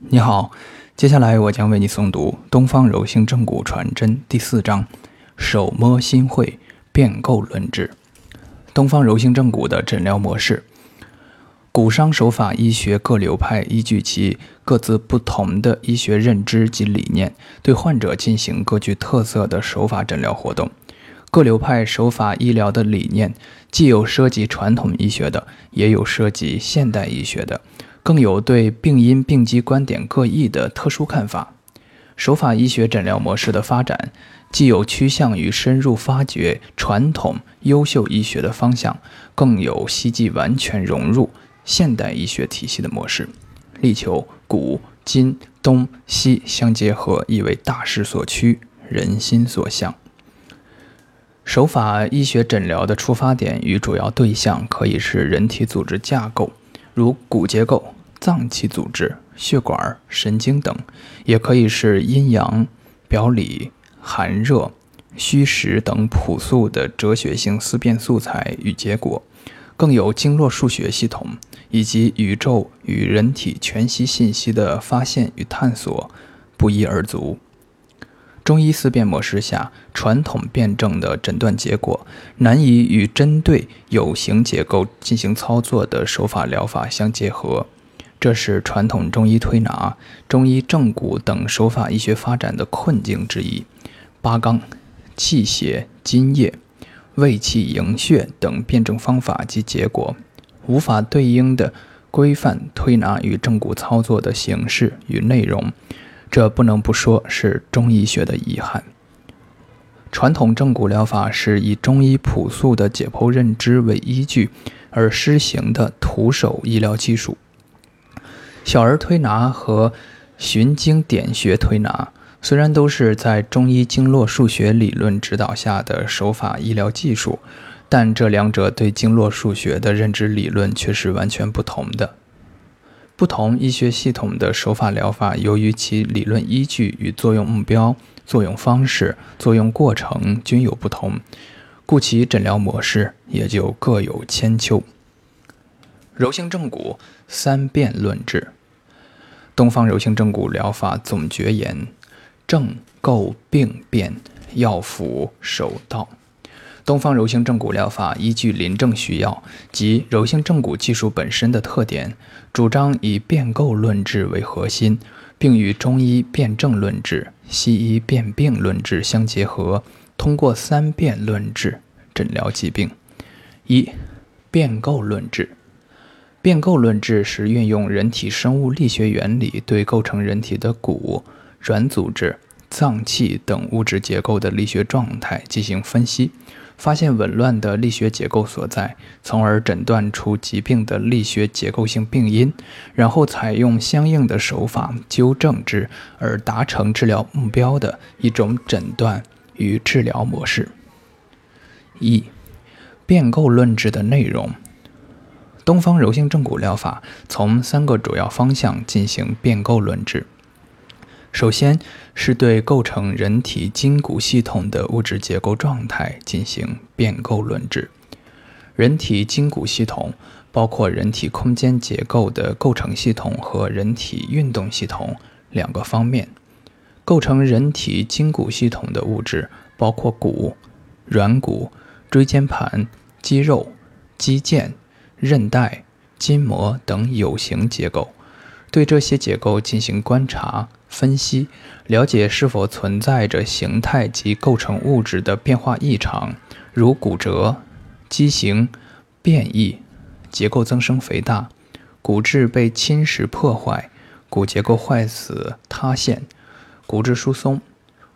你好，接下来我将为你诵读《东方柔性正骨传真》第四章“手摸心会变构论治”。东方柔性正骨的诊疗模式，骨伤手法医学各流派依据其各自不同的医学认知及理念，对患者进行各具特色的手法诊疗活动。各流派手法医疗的理念，既有涉及传统医学的，也有涉及现代医学的，更有对病因病机观点各异的特殊看法。手法医学诊疗模式的发展，既有趋向于深入发掘传统优秀医学的方向，更有希冀完全融入现代医学体系的模式，力求古今东西相结合，亦为大势所趋，人心所向。手法医学诊疗的出发点与主要对象可以是人体组织架构，如骨结构、脏器组织、血管、神经等；也可以是阴阳、表里、寒热、虚实等朴素的哲学性思辨素材与结果；更有经络数学系统以及宇宙与人体全息信息的发现与探索，不一而足。中医思辨模式下，传统辩证的诊断结果难以与针对有形结构进行操作的手法疗法相结合，这是传统中医推拿、中医正骨等手法医学发展的困境之一。八纲、气血、津液、胃气营血等辩证方法及结果，无法对应的规范推拿与正骨操作的形式与内容。这不能不说是中医学的遗憾。传统正骨疗法是以中医朴素的解剖认知为依据而施行的徒手医疗技术。小儿推拿和循经点穴推拿虽然都是在中医经络数学理论指导下的手法医疗技术，但这两者对经络数学的认知理论却是完全不同的。不同医学系统的手法疗法，由于其理论依据与作用目标、作用方式、作用过程均有不同，故其诊疗模式也就各有千秋。柔性正骨三变论治，东方柔性正骨疗法总诀言：正构病变，要辅手道。东方柔性正骨疗法依据临症需要及柔性正骨技术本身的特点，主张以变构论治为核心，并与中医辨证论治、西医辨病论治相结合，通过三变论治诊疗疾病。一、变构论治。变构论治是运用人体生物力学原理，对构成人体的骨、软组织、脏器等物质结构的力学状态进行分析。发现紊乱的力学结构所在，从而诊断出疾病的力学结构性病因，然后采用相应的手法纠正之，而达成治疗目标的一种诊断与治疗模式。一、变构论治的内容。东方柔性正骨疗法从三个主要方向进行变构论治。首先是对构成人体筋骨系统的物质结构状态进行变构论治。人体筋骨系统包括人体空间结构的构成系统和人体运动系统两个方面。构成人体筋骨系统的物质包括骨、软骨、椎间盘、肌肉、肌腱、韧带、筋膜等有形结构。对这些结构进行观察。分析了解是否存在着形态及构成物质的变化异常，如骨折、畸形、变异、结构增生肥大、骨质被侵蚀破坏、骨结构坏死塌陷、骨质疏松、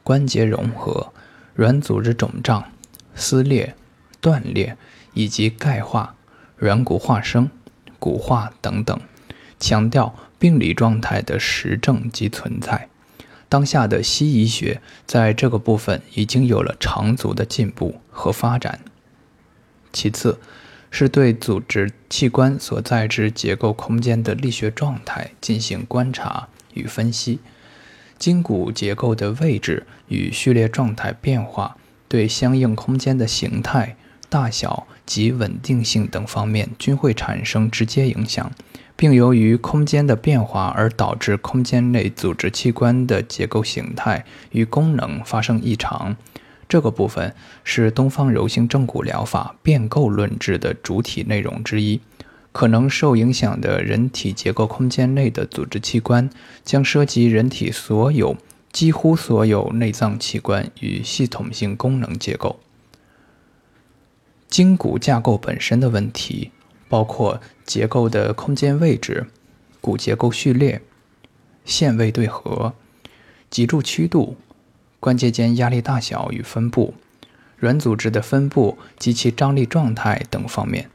关节融合、软组织肿胀、撕裂、断裂以及钙化、软骨化生、骨化等等，强调。病理状态的实证及存在，当下的西医学在这个部分已经有了长足的进步和发展。其次，是对组织器官所在之结构空间的力学状态进行观察与分析，筋骨结构的位置与序列状态变化对相应空间的形态、大小及稳定性等方面均会产生直接影响。并由于空间的变化而导致空间内组织器官的结构形态与功能发生异常。这个部分是东方柔性正骨疗法变构论治的主体内容之一。可能受影响的人体结构空间内的组织器官，将涉及人体所有、几乎所有内脏器官与系统性功能结构。筋骨架构本身的问题。包括结构的空间位置、骨结构序列、线位对合、脊柱曲度、关节间压力大小与分布、软组织的分布及其张力状态等方面。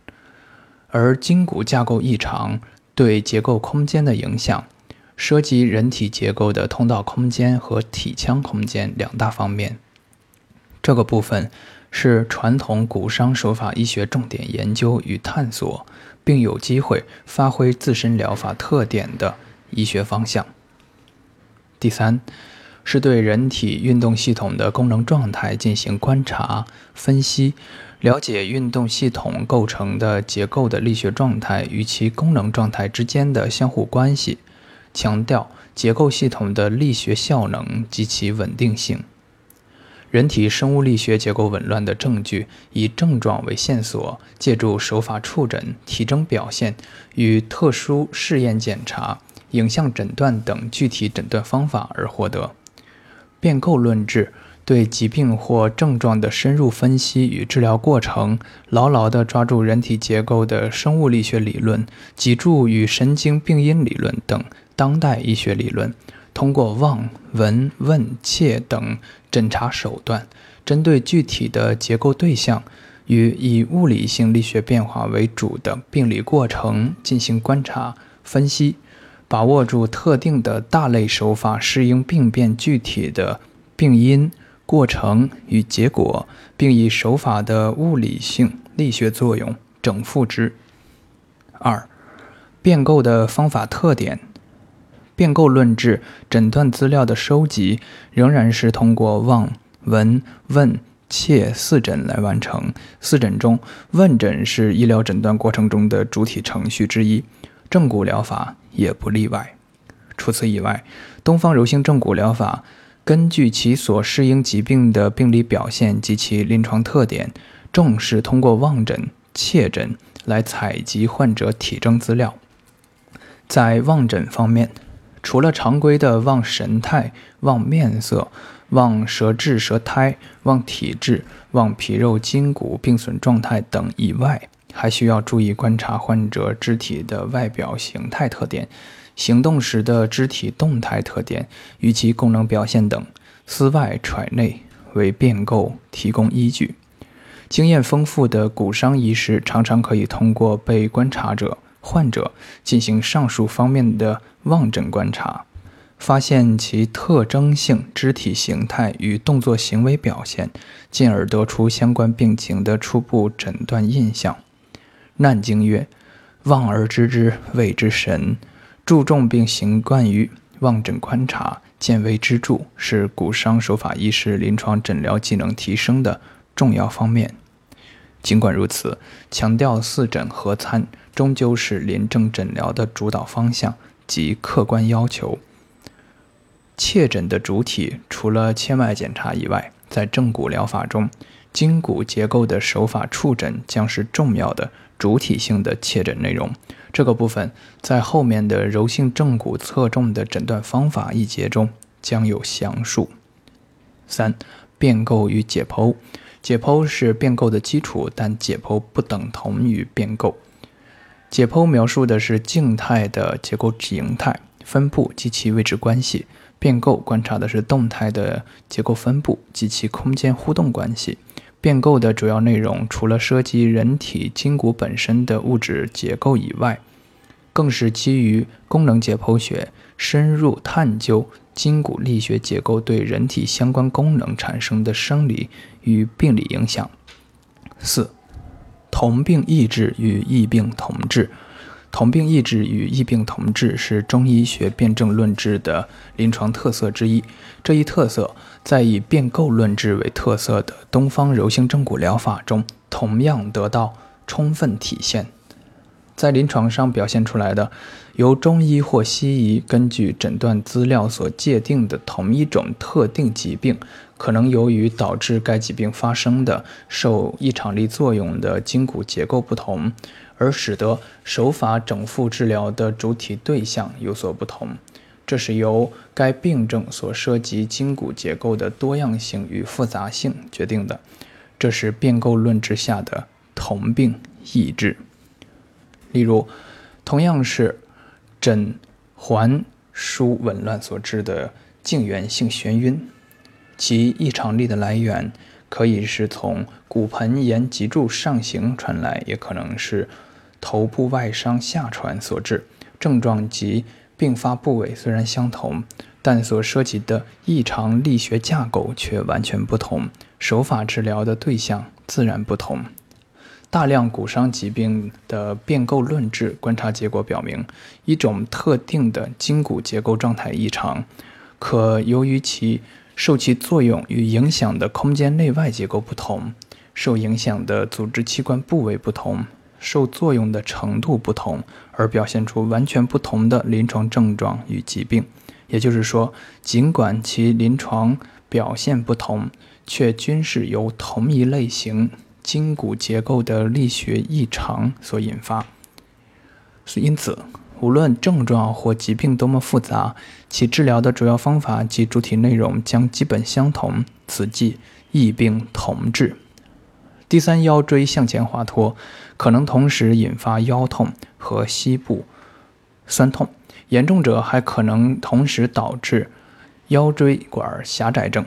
而筋骨架构异常对结构空间的影响，涉及人体结构的通道空间和体腔空间两大方面。这个部分。是传统骨伤手法医学重点研究与探索，并有机会发挥自身疗法特点的医学方向。第三，是对人体运动系统的功能状态进行观察分析，了解运动系统构成的结构的力学状态与其功能状态之间的相互关系，强调结构系统的力学效能及其稳定性。人体生物力学结构紊乱的证据，以症状为线索，借助手法触诊、体征表现与特殊试验检查、影像诊断等具体诊断方法而获得。变构论治对疾病或症状的深入分析与治疗过程，牢牢地抓住人体结构的生物力学理论、脊柱与神经病因理论等当代医学理论。通过望、闻、问、切等诊查手段，针对具体的结构对象与以物理性力学变化为主的病理过程进行观察分析，把握住特定的大类手法适应病变具体的病因、过程与结果，并以手法的物理性力学作用整复之。二、变构的方法特点。变构论治诊断资料的收集仍然是通过望、闻、问、切四诊来完成。四诊中，问诊是医疗诊断过程中的主体程序之一，正骨疗法也不例外。除此以外，东方柔性正骨疗法根据其所适应疾病的病理表现及其临床特点，重视通过望诊、切诊来采集患者体征资料。在望诊方面，除了常规的望神态、望面色、望舌质舌苔、望体质、望皮肉筋骨病损状态等以外，还需要注意观察患者肢体的外表形态特点、行动时的肢体动态特点与其功能表现等，思外揣内，为变构提供依据。经验丰富的骨伤医师常常可以通过被观察者。患者进行上述方面的望诊观察，发现其特征性肢体形态与动作行为表现，进而得出相关病情的初步诊断印象。难经曰：“望而知之谓之神。”注重并习惯于望诊观察，见微知著，是骨伤手法医师临床诊疗技能提升的重要方面。尽管如此，强调四诊合参。终究是临症诊疗的主导方向及客观要求。切诊的主体除了切脉检查以外，在正骨疗法中，筋骨结构的手法触诊将是重要的主体性的切诊内容。这个部分在后面的柔性正骨侧重的诊断方法一节中将有详述。三、变构与解剖。解剖是变构的基础，但解剖不等同于变构。解剖描述的是静态的结构形态分布及其位置关系，变构观察的是动态的结构分布及其空间互动关系。变构的主要内容除了涉及人体筋骨本身的物质结构以外，更是基于功能解剖学，深入探究筋骨力学结构对人体相关功能产生的生理与病理影响。四。同病异治与异病同治，同病异治与异病同治是中医学辨证论治的临床特色之一。这一特色在以变构论治为特色的东方柔性正骨疗法中同样得到充分体现。在临床上表现出来的，由中医或西医根据诊断资料所界定的同一种特定疾病，可能由于导致该疾病发生的受异常力作用的筋骨结构不同，而使得手法整复治疗的主体对象有所不同。这是由该病症所涉及筋骨结构的多样性与复杂性决定的。这是变构论之下的同病异治。例如，同样是枕环枢紊乱所致的颈源性眩晕，其异常力的来源可以是从骨盆沿脊柱上行传来，也可能是头部外伤下传所致。症状及并发部位虽然相同，但所涉及的异常力学架构却完全不同，手法治疗的对象自然不同。大量骨伤疾病的变构论治观察结果表明，一种特定的筋骨结构状态异常，可由于其受其作用与影响的空间内外结构不同，受影响的组织器官部位不同，受作用的程度不同，而表现出完全不同的临床症状与疾病。也就是说，尽管其临床表现不同，却均是由同一类型。筋骨结构的力学异常所引发，因此，无论症状或疾病多么复杂，其治疗的主要方法及主体内容将基本相同。此即异病同治。第三腰椎向前滑脱，可能同时引发腰痛和膝部酸痛，严重者还可能同时导致腰椎管狭窄症。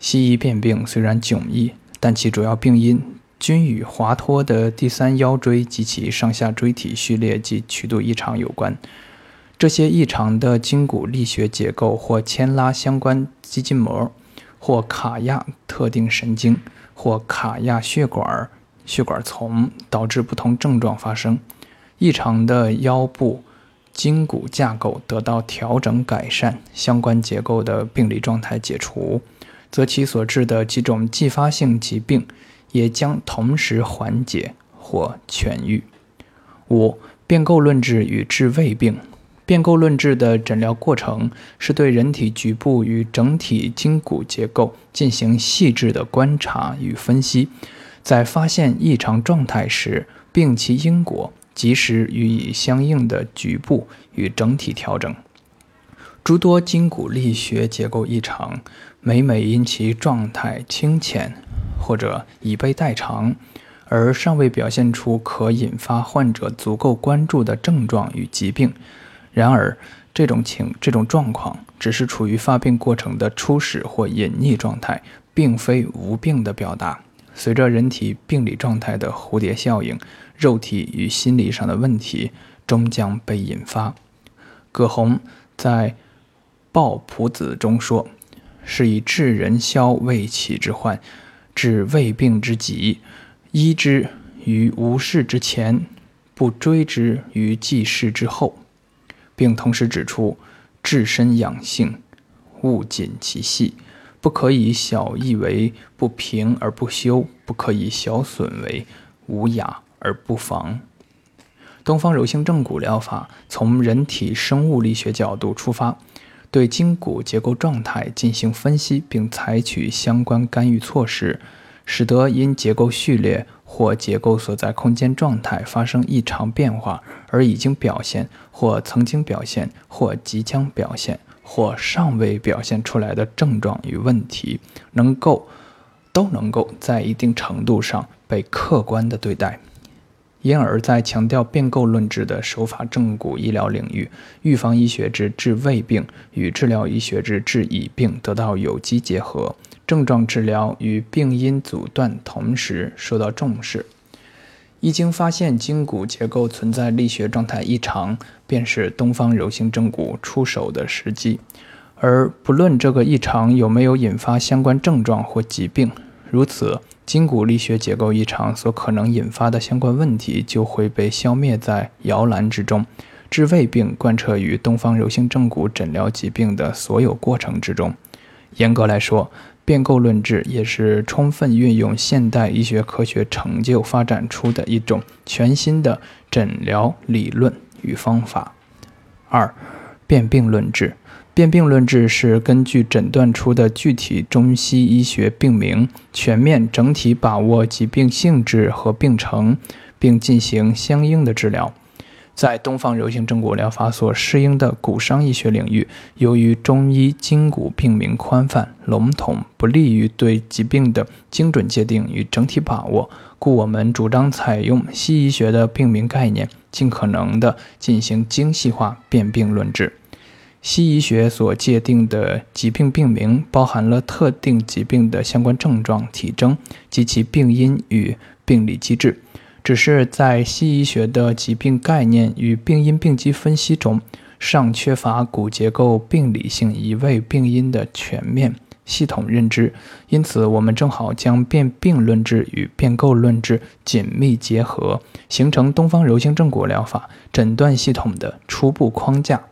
西医辨病虽然迥异。但其主要病因均与滑脱的第三腰椎及其上下椎体序列及曲度异常有关。这些异常的筋骨力学结构或牵拉相关肌筋膜，或卡压特定神经，或卡压血管、血管丛，导致不同症状发生。异常的腰部筋骨架构得到调整改善，相关结构的病理状态解除。则其所致的几种继发性疾病也将同时缓解或痊愈。五、变构论治与治胃病。变构论治的诊疗过程是对人体局部与整体筋骨结构进行细致的观察与分析，在发现异常状态时，病其因果，及时予以相应的局部与整体调整。诸多筋骨力学结构异常，每每因其状态轻浅或者已被代偿，而尚未表现出可引发患者足够关注的症状与疾病。然而，这种情这种状况只是处于发病过程的初始或隐匿状态，并非无病的表达。随着人体病理状态的蝴蝶效应，肉体与心理上的问题终将被引发。葛洪在。《抱朴子》中说：“是以治人消胃气之患，治胃病之疾，医之于无事之前，不追之于既事之后，并同时指出，治身养性，勿紧其细，不可以小异为不平而不修，不可以小损为无雅而不防。”东方柔性正骨疗法从人体生物力学角度出发。对筋骨结构状态进行分析，并采取相关干预措施，使得因结构序列或结构所在空间状态发生异常变化而已经表现、或曾经表现、或即将表现、或尚未表现出来的症状与问题，能够都能够在一定程度上被客观的对待。因而，在强调变构论治的手法正骨医疗领域，预防医学之治胃病与治疗医学之治乙病得到有机结合，症状治疗与病因阻断同时受到重视。一经发现筋骨结构存在力学状态异常，便是东方柔性正骨出手的时机。而不论这个异常有没有引发相关症状或疾病，如此。筋骨力学结构异常所可能引发的相关问题就会被消灭在摇篮之中。治胃病贯彻于东方柔性正骨诊疗疾病的所有过程之中。严格来说，变构论治也是充分运用现代医学科学成就发展出的一种全新的诊疗理论与方法。二、辨病论治。辨病论治是根据诊断出的具体中西医学病名，全面整体把握疾病性质和病程，并进行相应的治疗。在东方柔性正骨疗法所适应的骨伤医学领域，由于中医筋骨病名宽泛笼统，不利于对疾病的精准界定与整体把握，故我们主张采用西医学的病名概念，尽可能的进行精细化辨病论治。西医学所界定的疾病病名，包含了特定疾病的相关症状、体征及其病因与病理机制。只是在西医学的疾病概念与病因病机分析中，尚缺乏骨结构病理性移位病因的全面系统认知。因此，我们正好将变病论治与变构论治紧密结合，形成东方柔性正骨疗法诊断系统的初步框架。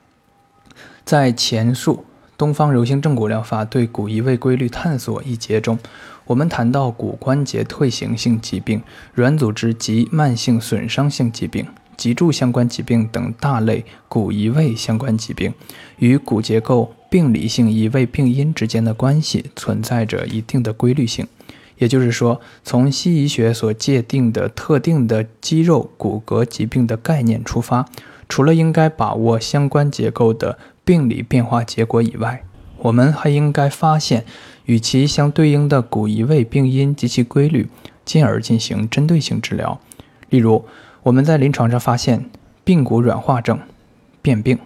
在前述东方柔性正骨疗法对骨移位规律探索一节中，我们谈到骨关节退行性疾病、软组织及慢性损伤性疾病、脊柱相关疾病等大类骨移位相关疾病与骨结构病理性移位病因之间的关系存在着一定的规律性。也就是说，从西医学所界定的特定的肌肉骨骼疾病的概念出发，除了应该把握相关结构的病理变化结果以外，我们还应该发现与其相对应的骨移位病因及其规律，进而进行针对性治疗。例如，我们在临床上发现髌骨软化症、变病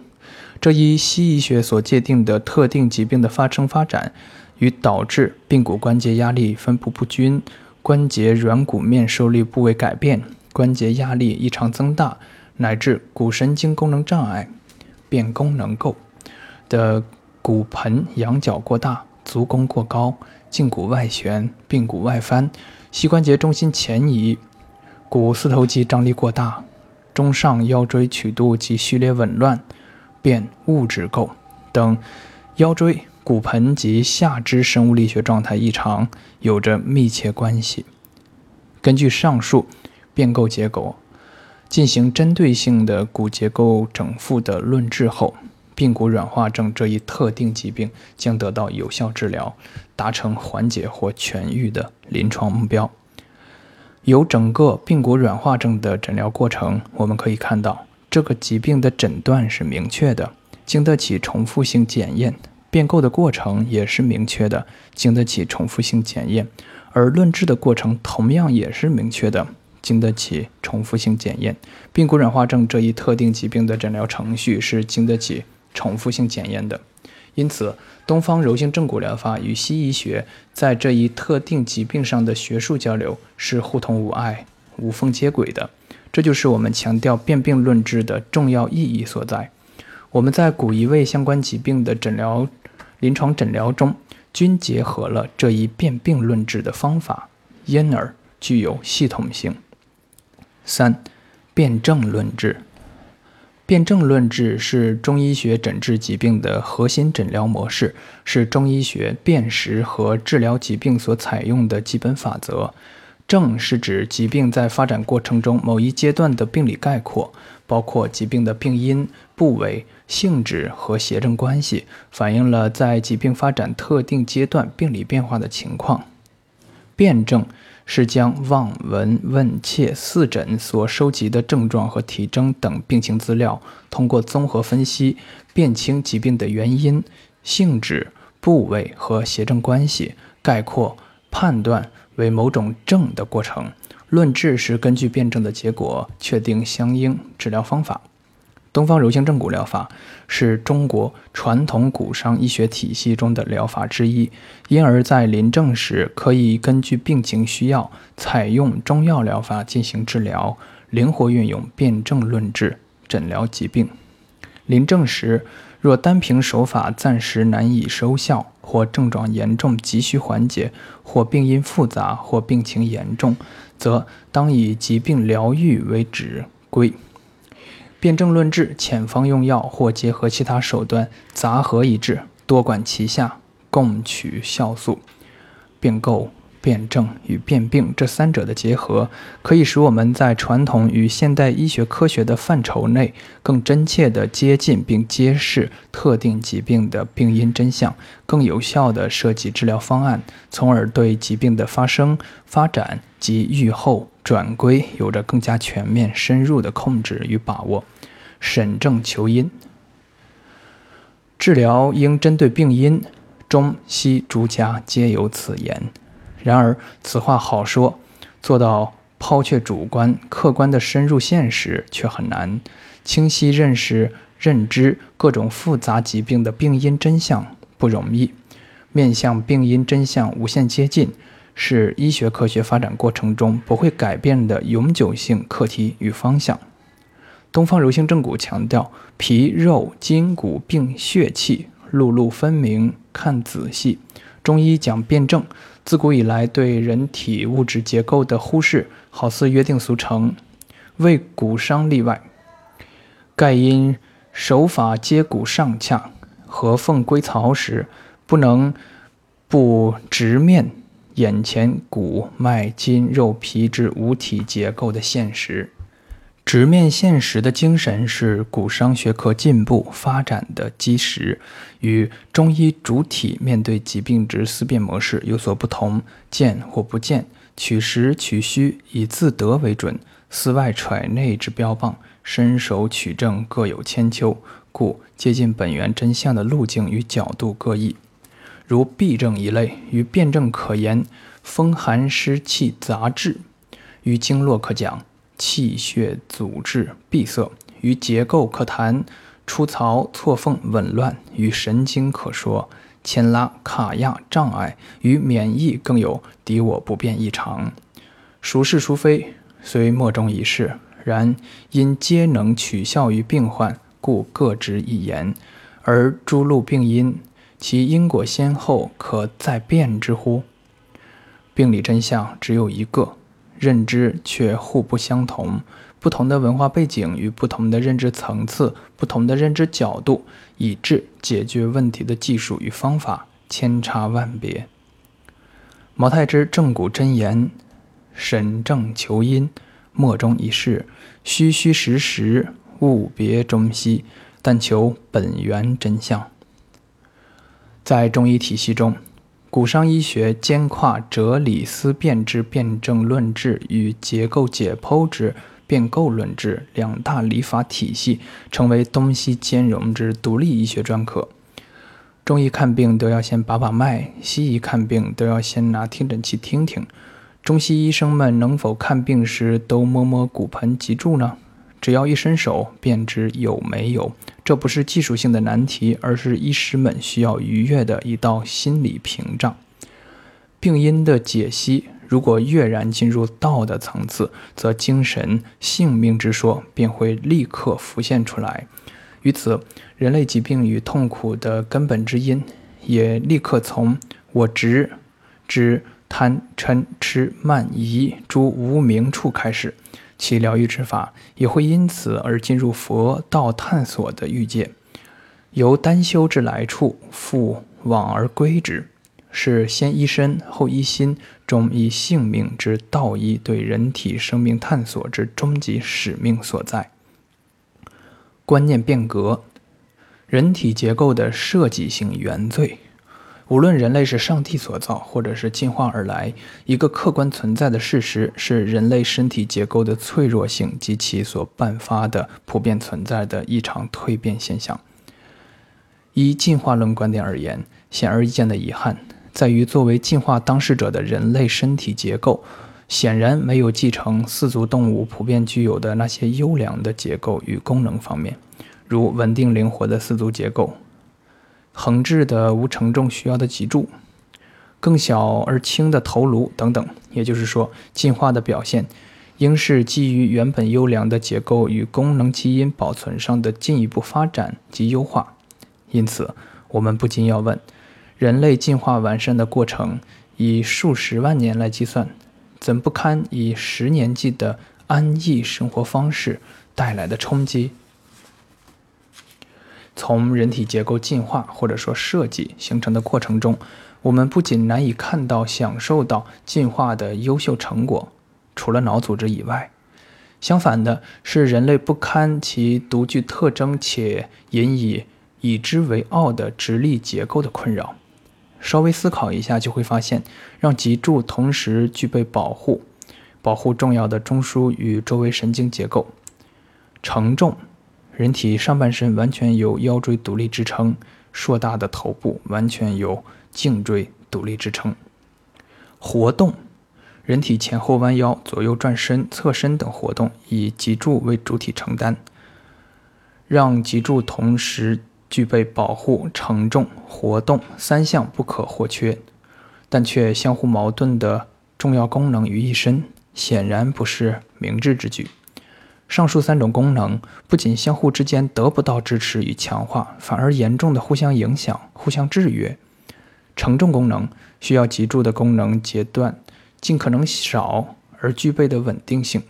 这一西医学所界定的特定疾病的发生发展，与导致髌骨关节压力分布不均、关节软骨面受力部位改变、关节压力异常增大，乃至骨神经功能障碍、变功能构。的骨盆仰角过大、足弓过高、胫骨外旋、髌骨外翻、膝关节中心前移、股四头肌张力过大、中上腰椎曲度及序列紊乱、变物质构等腰椎、骨盆及下肢生物力学状态异常有着密切关系。根据上述变构结构，进行针对性的骨结构整复的论治后。髌骨软化症这一特定疾病将得到有效治疗，达成缓解或痊愈的临床目标。由整个髌骨软化症的诊疗过程，我们可以看到，这个疾病的诊断是明确的，经得起重复性检验；变构的过程也是明确的，经得起重复性检验；而论治的过程同样也是明确的。经得起重复性检验，髌骨软化症这一特定疾病的诊疗程序是经得起。重复性检验的，因此，东方柔性正骨疗法与西医学在这一特定疾病上的学术交流是互通无碍、无缝接轨的。这就是我们强调辨病论治的重要意义所在。我们在骨移位相关疾病的诊疗、临床诊疗中，均结合了这一辨病论治的方法，因而具有系统性。三、辨证论治。辨证论治是中医学诊治疾病的核心诊疗模式，是中医学辨识和治疗疾病所采用的基本法则。症是指疾病在发展过程中某一阶段的病理概括，包括疾病的病因、部位、性质和邪正关系，反映了在疾病发展特定阶段病理变化的情况。辨证。是将望、闻、问、切四诊所收集的症状和体征等病情资料，通过综合分析，辨清疾病的原因、性质、部位和邪正关系，概括判断为某种症的过程。论治是根据辩证的结果，确定相应治疗方法。东方柔性正骨疗法是中国传统骨伤医学体系中的疗法之一，因而，在临证时可以根据病情需要，采用中药疗法进行治疗，灵活运用辨证论治诊疗疾病。临证时，若单凭手法暂时难以收效，或症状严重急需缓解，或病因复杂，或病情严重，则当以疾病疗愈为指归。辨证论治，遣方用药或结合其他手段杂合一治，多管齐下，共取效素。并构。辩证与辨病这三者的结合，可以使我们在传统与现代医学科学的范畴内，更真切地接近并揭示特定疾病的病因真相，更有效地设计治疗方案，从而对疾病的发生、发展及预后转归有着更加全面、深入的控制与把握。审证求因，治疗应针对病因，中西诸家皆有此言。然而，此话好说，做到抛却主观、客观的深入现实却很难。清晰认识、认知各种复杂疾病的病因真相不容易。面向病因真相无限接近，是医学科学发展过程中不会改变的永久性课题与方向。东方柔性正骨强调皮肉筋骨并血气，路路分明，看仔细。中医讲辩证。自古以来，对人体物质结构的忽视，好似约定俗成，为骨伤例外。盖因手法接骨上恰，合缝归槽时，不能不直面眼前骨脉筋肉皮之五体结构的现实。直面现实的精神是骨伤学科进步发展的基石，与中医主体面对疾病之思辨模式有所不同。见或不见，取实取虚，以自得为准，思外揣内之标榜，伸手取证各有千秋，故接近本源真相的路径与角度各异。如痹症一类，与辩证可言风寒湿气杂质；与经络可讲。气血阻滞闭塞，与结构可谈；出槽错缝紊乱，与神经可说；牵拉卡压障碍，与免疫更有敌我不便异常。孰是孰非，虽莫衷一是，然因皆能取效于病患，故各执一言。而诸路病因，其因果先后，可再辨之乎？病理真相只有一个。认知却互不相同，不同的文化背景与不同的认知层次、不同的认知角度，以致解决问题的技术与方法千差万别。毛太之正骨真言：审证求因，莫衷一是，虚虚实实，务别中西，但求本源真相。在中医体系中。骨伤医学兼跨哲理思辨之辩证论治与结构解剖之辩构论治两大理法体系，成为东西兼容之独立医学专科。中医看病都要先把把脉，西医看病都要先拿听诊器听听。中西医生们能否看病时都摸摸骨盆脊柱呢？只要一伸手便知有没有，这不是技术性的难题，而是医师们需要逾越的一道心理屏障。病因的解析，如果跃然进入道的层次，则精神性命之说便会立刻浮现出来。于此，人类疾病与痛苦的根本之因，也立刻从我执之贪嗔痴慢疑诸无名处开始。其疗愈之法也会因此而进入佛道探索的欲界，由单修之来处复往而归之，是先医身后医心，中医性命之道医对人体生命探索之终极使命所在。观念变革，人体结构的设计性原罪。无论人类是上帝所造，或者是进化而来，一个客观存在的事实是人类身体结构的脆弱性及其所伴发的普遍存在的异常蜕变现象。以进化论观点而言，显而易见的遗憾在于，作为进化当事者的人类身体结构，显然没有继承四足动物普遍具有的那些优良的结构与功能方面，如稳定灵活的四足结构。横置的无承重需要的脊柱，更小而轻的头颅等等。也就是说，进化的表现应是基于原本优良的结构与功能基因保存上的进一步发展及优化。因此，我们不禁要问：人类进化完善的过程以数十万年来计算，怎不堪以十年计的安逸生活方式带来的冲击？从人体结构进化或者说设计形成的过程中，我们不仅难以看到、享受到进化的优秀成果，除了脑组织以外，相反的是，人类不堪其独具特征且引以以之为傲的直立结构的困扰。稍微思考一下，就会发现，让脊柱同时具备保护，保护重要的中枢与周围神经结构。承重，人体上半身完全由腰椎独立支撑，硕大的头部完全由颈椎独立支撑。活动，人体前后弯腰、左右转身、侧身等活动以脊柱为主体承担，让脊柱同时。具备保护、承重、活动三项不可或缺，但却相互矛盾的重要功能于一身，显然不是明智之举。上述三种功能不仅相互之间得不到支持与强化，反而严重的互相影响、互相制约。承重功能需要脊柱的功能节段尽可能少而具备的稳定性，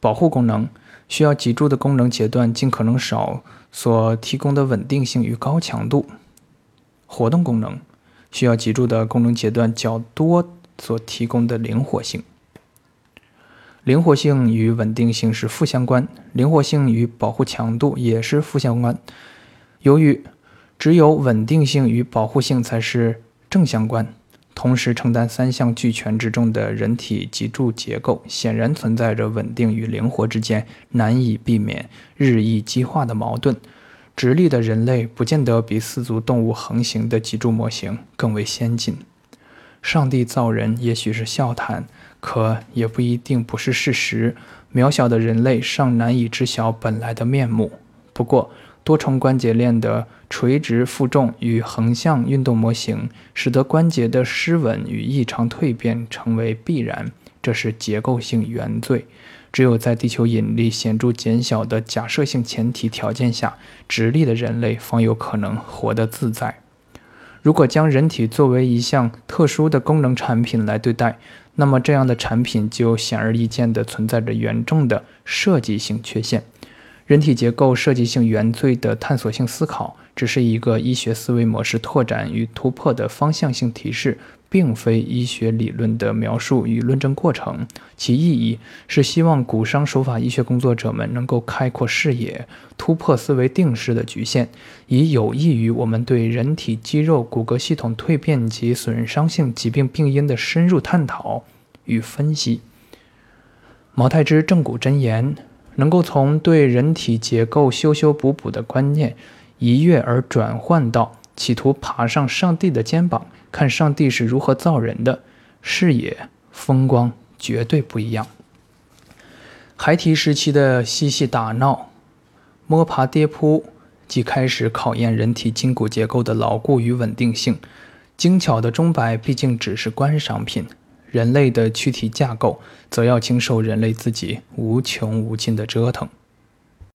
保护功能需要脊柱的功能节段尽可能少。所提供的稳定性与高强度，活动功能需要脊柱的功能阶段较多所提供的灵活性。灵活性与稳定性是负相关，灵活性与保护强度也是负相关。由于只有稳定性与保护性才是正相关。同时承担三项俱全之重的人体脊柱结构，显然存在着稳定与灵活之间难以避免日益激化的矛盾。直立的人类不见得比四足动物横行的脊柱模型更为先进。上帝造人也许是笑谈，可也不一定不是事实。渺小的人类尚难以知晓本来的面目。不过，多重关节链的垂直负重与横向运动模型，使得关节的失稳与异常蜕变成为必然，这是结构性原罪。只有在地球引力显著减小的假设性前提条件下，直立的人类方有可能活得自在。如果将人体作为一项特殊的功能产品来对待，那么这样的产品就显而易见地存在着严重的设计性缺陷。人体结构设计性原罪的探索性思考，只是一个医学思维模式拓展与突破的方向性提示，并非医学理论的描述与论证过程。其意义是希望骨伤手法医学工作者们能够开阔视野，突破思维定式的局限，以有益于我们对人体肌肉骨骼系统蜕变及损伤性疾病病因的深入探讨与分析。毛太之正骨真言。能够从对人体结构修修补补的观念一跃而转换到企图爬上上帝的肩膀，看上帝是如何造人的视野，风光绝对不一样。孩提时期的嬉戏打闹、摸爬跌扑，即开始考验人体筋骨结构的牢固与稳定性。精巧的钟摆毕竟只是观赏品。人类的躯体架构，则要经受人类自己无穷无尽的折腾。